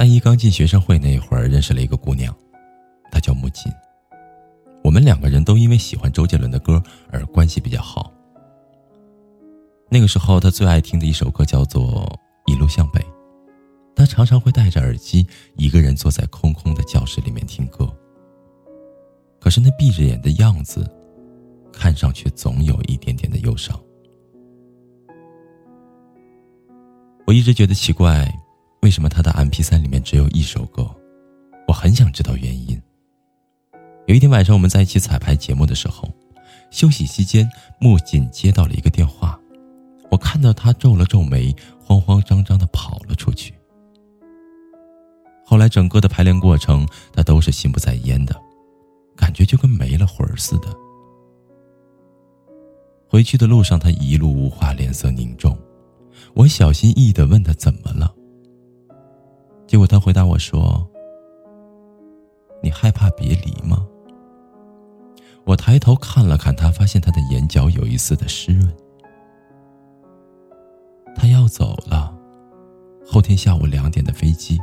大一刚进学生会那会儿，认识了一个姑娘，她叫木槿。我们两个人都因为喜欢周杰伦的歌而关系比较好。那个时候，她最爱听的一首歌叫做《一路向北》，她常常会戴着耳机，一个人坐在空空的教室里面听歌。可是那闭着眼的样子，看上去总有一点点的忧伤。我一直觉得奇怪。为什么他的 M P 三里面只有一首歌？我很想知道原因。有一天晚上，我们在一起彩排节目的时候，休息期间，木槿接到了一个电话，我看到他皱了皱眉，慌慌张张的跑了出去。后来整个的排练过程，他都是心不在焉的，感觉就跟没了魂似的。回去的路上，他一路无话，脸色凝重。我小心翼翼的问他怎么了。结果他回答我说：“你害怕别离吗？”我抬头看了看他，发现他的眼角有一丝的湿润。他要走了，后天下午两点的飞机。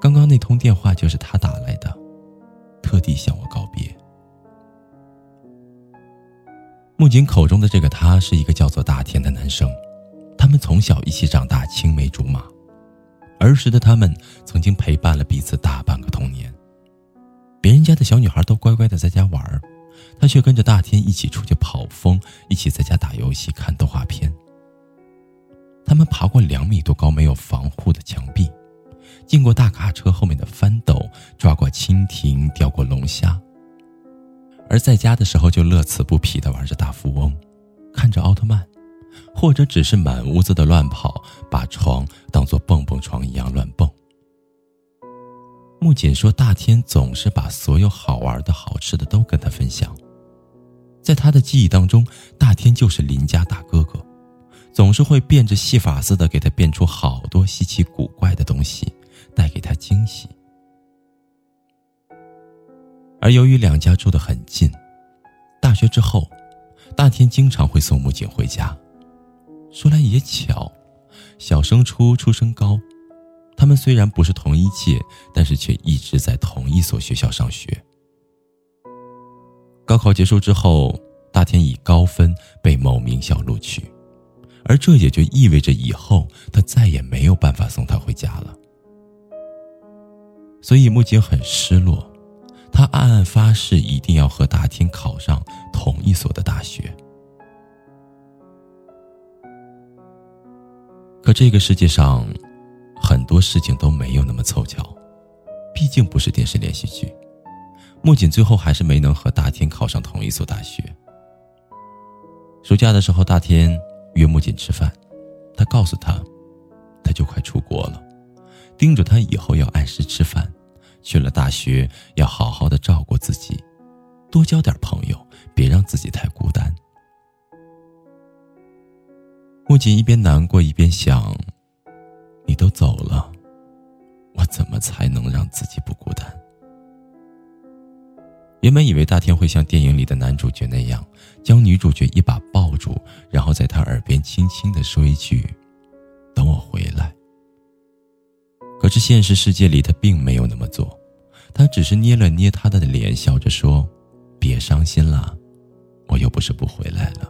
刚刚那通电话就是他打来的，特地向我告别。木槿口中的这个他是一个叫做大田的男生，他们从小一起长大，青梅竹马。儿时的他们曾经陪伴了彼此大半个童年。别人家的小女孩都乖乖的在家玩他却跟着大天一起出去跑疯，一起在家打游戏、看动画片。他们爬过两米多高没有防护的墙壁，进过大卡车后面的翻斗，抓过蜻蜓，钓过龙虾。而在家的时候就乐此不疲的玩着大富翁，看着奥特曼。或者只是满屋子的乱跑，把床当做蹦蹦床一样乱蹦。木槿说：“大天总是把所有好玩的好吃的都跟他分享，在他的记忆当中，大天就是邻家大哥哥，总是会变着戏法似的给他变出好多稀奇古怪的东西，带给他惊喜。而由于两家住得很近，大学之后，大天经常会送木槿回家。”说来也巧，小升初，初升高，他们虽然不是同一届，但是却一直在同一所学校上学。高考结束之后，大天以高分被某名校录取，而这也就意味着以后他再也没有办法送他回家了。所以木槿很失落，他暗暗发誓一定要和大天考上同一所的大学。可这个世界上，很多事情都没有那么凑巧，毕竟不是电视连续剧。木槿最后还是没能和大天考上同一所大学。暑假的时候，大天约木槿吃饭，他告诉他，他就快出国了，叮嘱他以后要按时吃饭，去了大学要好好的照顾自己，多交点朋友，别让自己太孤单。木槿一边难过一边想：“你都走了，我怎么才能让自己不孤单？”原本以为大天会像电影里的男主角那样，将女主角一把抱住，然后在她耳边轻轻的说一句：“等我回来。”可是现实世界里，他并没有那么做，他只是捏了捏她的脸，笑着说：“别伤心了，我又不是不回来了。”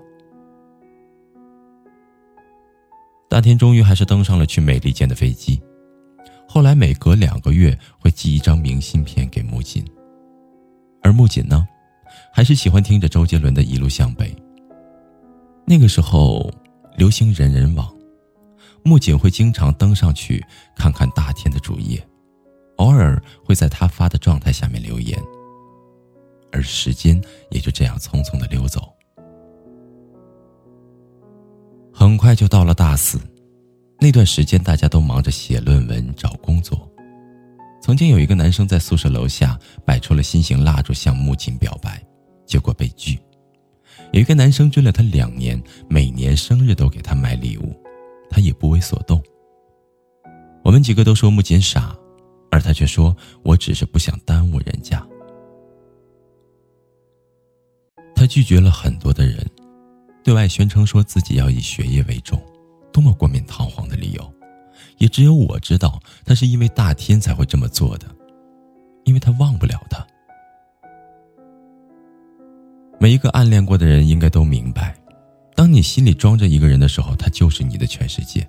大天终于还是登上了去美利坚的飞机，后来每隔两个月会寄一张明信片给木槿，而木槿呢，还是喜欢听着周杰伦的一路向北。那个时候流行人人网，木槿会经常登上去看看大天的主页，偶尔会在他发的状态下面留言，而时间也就这样匆匆的溜走。很快就到了大四，那段时间大家都忙着写论文、找工作。曾经有一个男生在宿舍楼下摆出了心形蜡烛向木槿表白，结果被拒。有一个男生追了她两年，每年生日都给她买礼物，她也不为所动。我们几个都说木槿傻，而他却说我只是不想耽误人家。他拒绝了很多的人，对外宣称说自己要以学业为重，多么冠冕堂皇的理由！也只有我知道，他是因为大天才会这么做的，因为他忘不了他。每一个暗恋过的人应该都明白，当你心里装着一个人的时候，他就是你的全世界。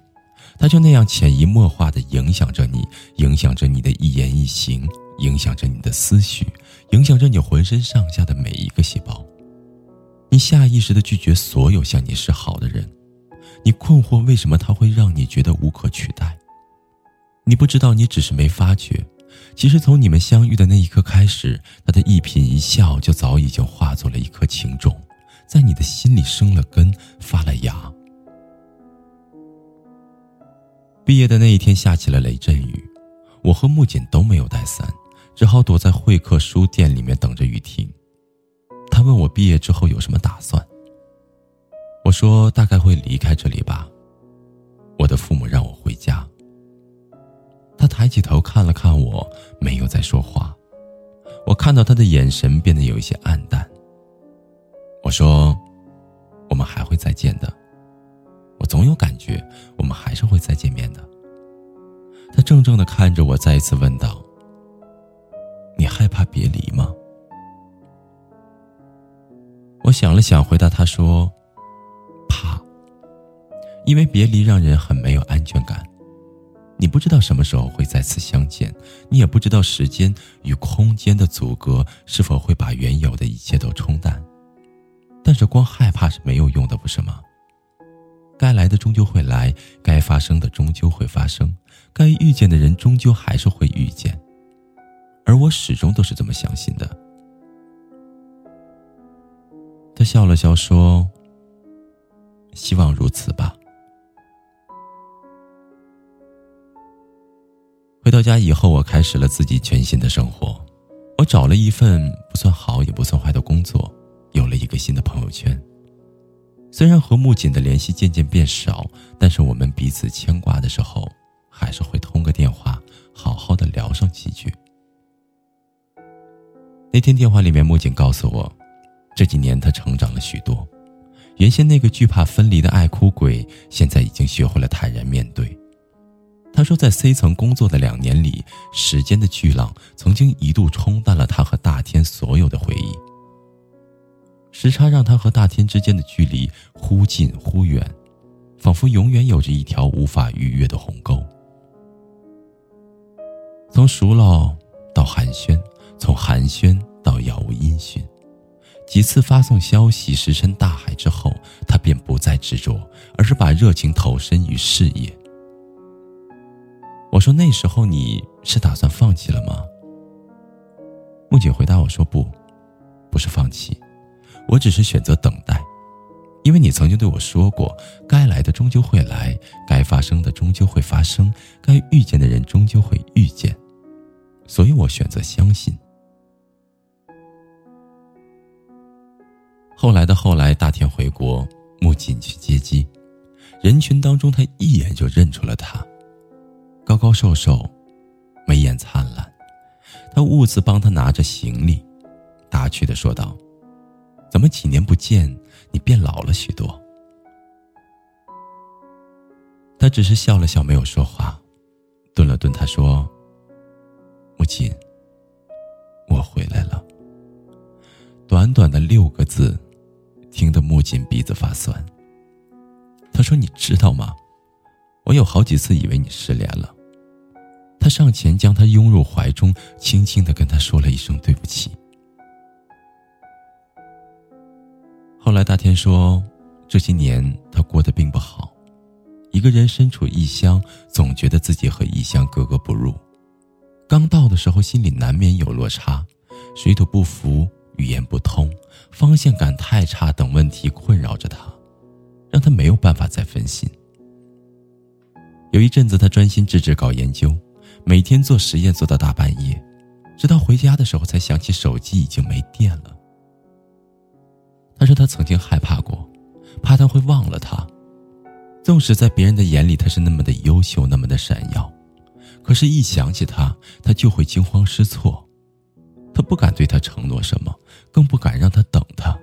他就那样潜移默化的影响着你，影响着你的一言一行，影响着你的思绪，影响着你浑身上下的每一个细胞。你下意识的拒绝所有向你示好的人，你困惑为什么他会让你觉得无可取代。你不知道，你只是没发觉，其实从你们相遇的那一刻开始，他的一颦一笑就早已经化作了一颗情种，在你的心里生了根，发了芽。毕业的那一天下起了雷阵雨，我和木槿都没有带伞，只好躲在会客书店里面等着雨停。他问我毕业之后有什么打算，我说大概会离开这里吧。我的父母让我回家。他抬起头看了看我，没有再说话。我看到他的眼神变得有一些黯淡。我说，我们还会再见的。我总有感觉，我们还是会再见面的。他怔怔的看着我，再一次问道：“你害怕别离吗？”我想了想，回答他说：“怕，因为别离让人很没有安全感。你不知道什么时候会再次相见，你也不知道时间与空间的阻隔是否会把原有的一切都冲淡。但是光害怕是没有用的，不是吗？”该来的终究会来，该发生的终究会发生，该遇见的人终究还是会遇见，而我始终都是这么相信的。他笑了笑说：“希望如此吧。”回到家以后，我开始了自己全新的生活。我找了一份不算好也不算坏的工作，有了一个新的朋友圈。虽然和木槿的联系渐渐变少，但是我们彼此牵挂的时候，还是会通个电话，好好的聊上几句。那天电话里面，木槿告诉我，这几年他成长了许多，原先那个惧怕分离的爱哭鬼，现在已经学会了坦然面对。他说，在 C 层工作的两年里，时间的巨浪曾经一度冲淡了他和大天所有的回忆。时差让他和大天之间的距离忽近忽远，仿佛永远有着一条无法逾越的鸿沟。从熟络到寒暄，从寒暄到杳无音讯，几次发送消息石沉大海之后，他便不再执着，而是把热情投身于事业。我说：“那时候你是打算放弃了吗？”木槿回答我说：“不，不是放弃。”我只是选择等待，因为你曾经对我说过，该来的终究会来，该发生的终究会发生，该遇见的人终究会遇见，所以我选择相信。后来的后来，大田回国，木槿去接机，人群当中，他一眼就认出了他，高高瘦瘦，眉眼灿烂，他兀自帮他拿着行李，打趣的说道。怎么几年不见，你变老了许多？他只是笑了笑，没有说话，顿了顿，他说：“母亲，我回来了。”短短的六个字，听得木槿鼻子发酸。他说：“你知道吗？我有好几次以为你失联了。”他上前将他拥入怀中，轻轻的跟他说了一声对不起。后来大天说，这些年他过得并不好，一个人身处异乡，总觉得自己和异乡格格不入。刚到的时候，心里难免有落差，水土不服、语言不通、方向感太差等问题困扰着他。让他没有办法再分心。有一阵子，他专心致志搞研究，每天做实验做到大半夜，直到回家的时候才想起手机已经没电了。他说他曾经害怕过，怕他会忘了他。纵使在别人的眼里他是那么的优秀，那么的闪耀，可是，一想起他，他就会惊慌失措。他不敢对他承诺什么，更不敢让他等他，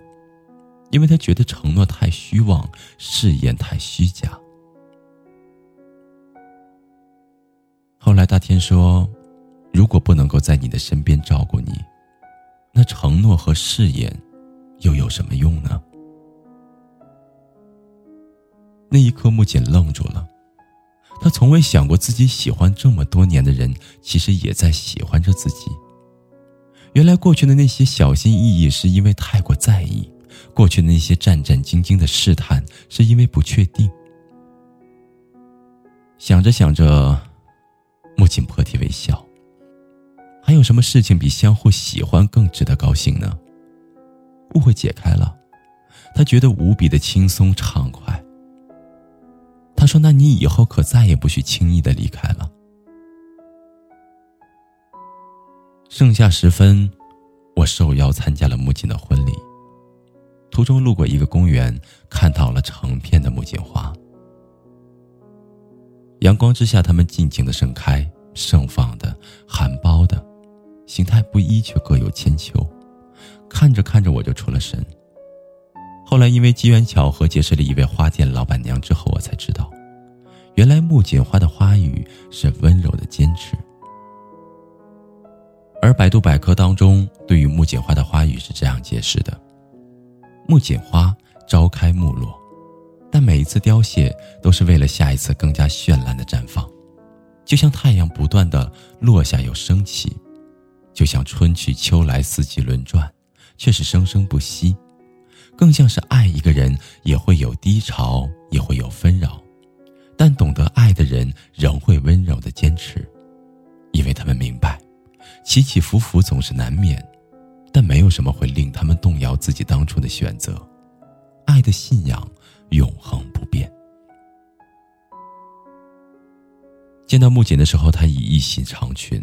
因为他觉得承诺太虚妄，誓言太虚假。后来大天说：“如果不能够在你的身边照顾你，那承诺和誓言又有什么用呢？”那一刻，木槿愣住了。他从未想过，自己喜欢这么多年的人，其实也在喜欢着自己。原来，过去的那些小心翼翼，是因为太过在意；过去的那些战战兢兢的试探，是因为不确定。想着想着。木槿破涕为笑。还有什么事情比相互喜欢更值得高兴呢？误会解开了，他觉得无比的轻松畅快。他说：“那你以后可再也不许轻易的离开了。”盛夏时分，我受邀参加了木槿的婚礼。途中路过一个公园，看到了成片的木槿花。阳光之下，它们尽情的盛开，盛放的、含苞的，形态不一，却各有千秋。看着看着，我就出了神。后来因为机缘巧合结识了一位花店老板娘之后，我才知道，原来木槿花的花语是温柔的坚持。而百度百科当中对于木槿花的花语是这样解释的：木槿花朝开暮落。但每一次凋谢，都是为了下一次更加绚烂的绽放，就像太阳不断的落下又升起，就像春去秋来四季轮转，却是生生不息，更像是爱一个人也会有低潮，也会有纷扰，但懂得爱的人仍会温柔的坚持，因为他们明白，起起伏伏总是难免，但没有什么会令他们动摇自己当初的选择，爱的信仰。永恒不变。见到木槿的时候，她已一袭长裙，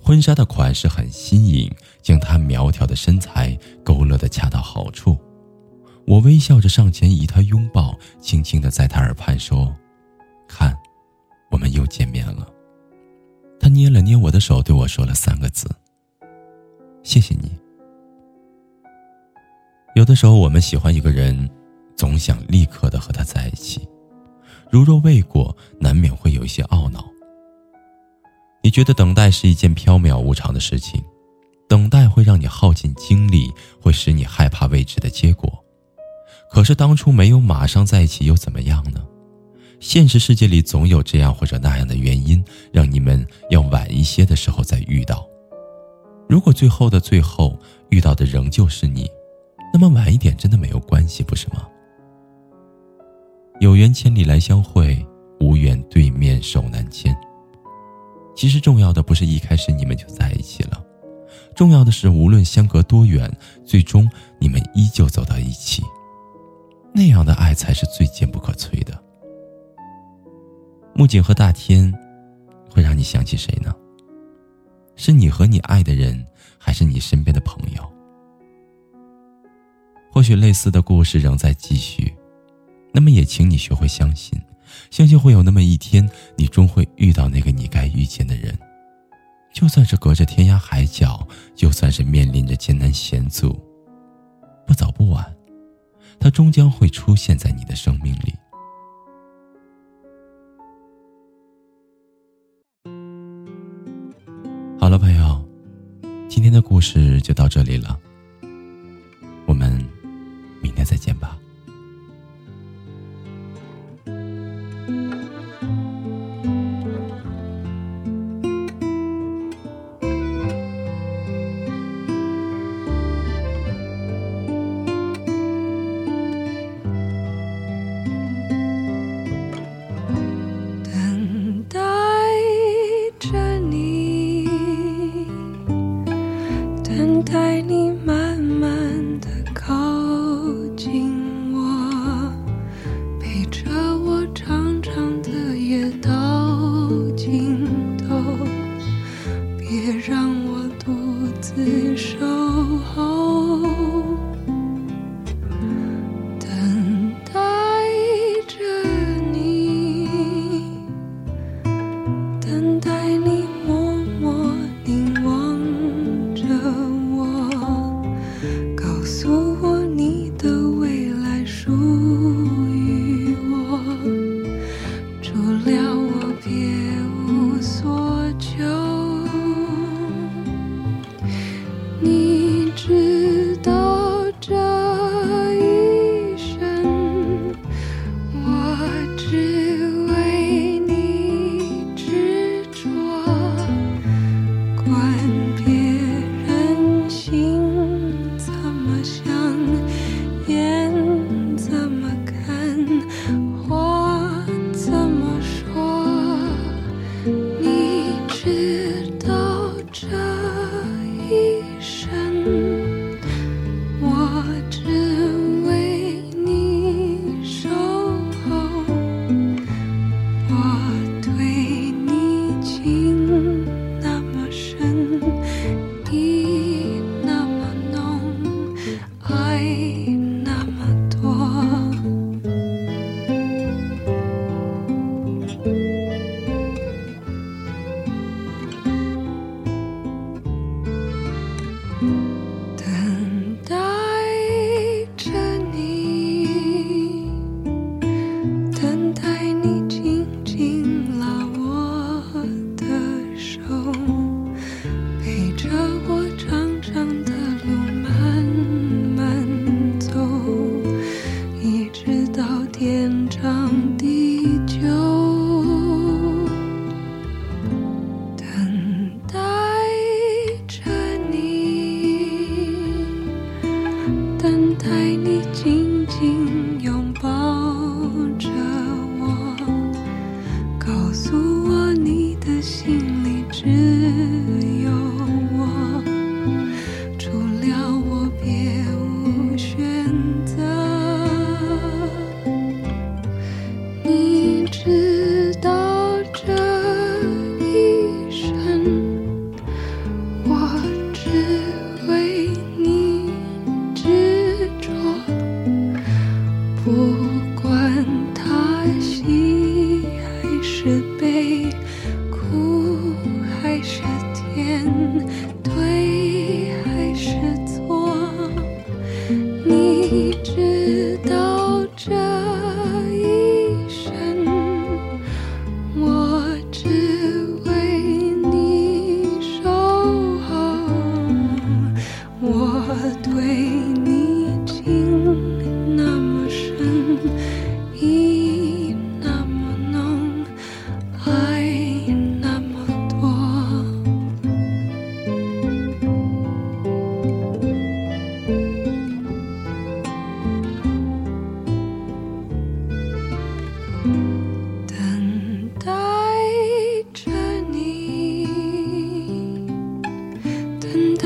婚纱的款式很新颖，将她苗条的身材勾勒的恰到好处。我微笑着上前与她拥抱，轻轻的在她耳畔说：“看，我们又见面了。”他捏了捏我的手，对我说了三个字：“谢谢你。”有的时候，我们喜欢一个人。总想立刻的和他在一起，如若未果，难免会有一些懊恼。你觉得等待是一件飘渺无常的事情，等待会让你耗尽精力，会使你害怕未知的结果。可是当初没有马上在一起又怎么样呢？现实世界里总有这样或者那样的原因，让你们要晚一些的时候再遇到。如果最后的最后遇到的仍旧是你，那么晚一点真的没有关系，不是吗？有缘千里来相会，无缘对面手难牵。其实重要的不是一开始你们就在一起了，重要的是无论相隔多远，最终你们依旧走到一起。那样的爱才是最坚不可摧的。木槿和大天，会让你想起谁呢？是你和你爱的人，还是你身边的朋友？或许类似的故事仍在继续。那么也请你学会相信，相信会有那么一天，你终会遇到那个你该遇见的人。就算是隔着天涯海角，就算是面临着艰难险阻，不早不晚，他终将会出现在你的生命里。好了，朋友，今天的故事就到这里了，我们明天再见吧。true.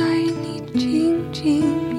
在你静静。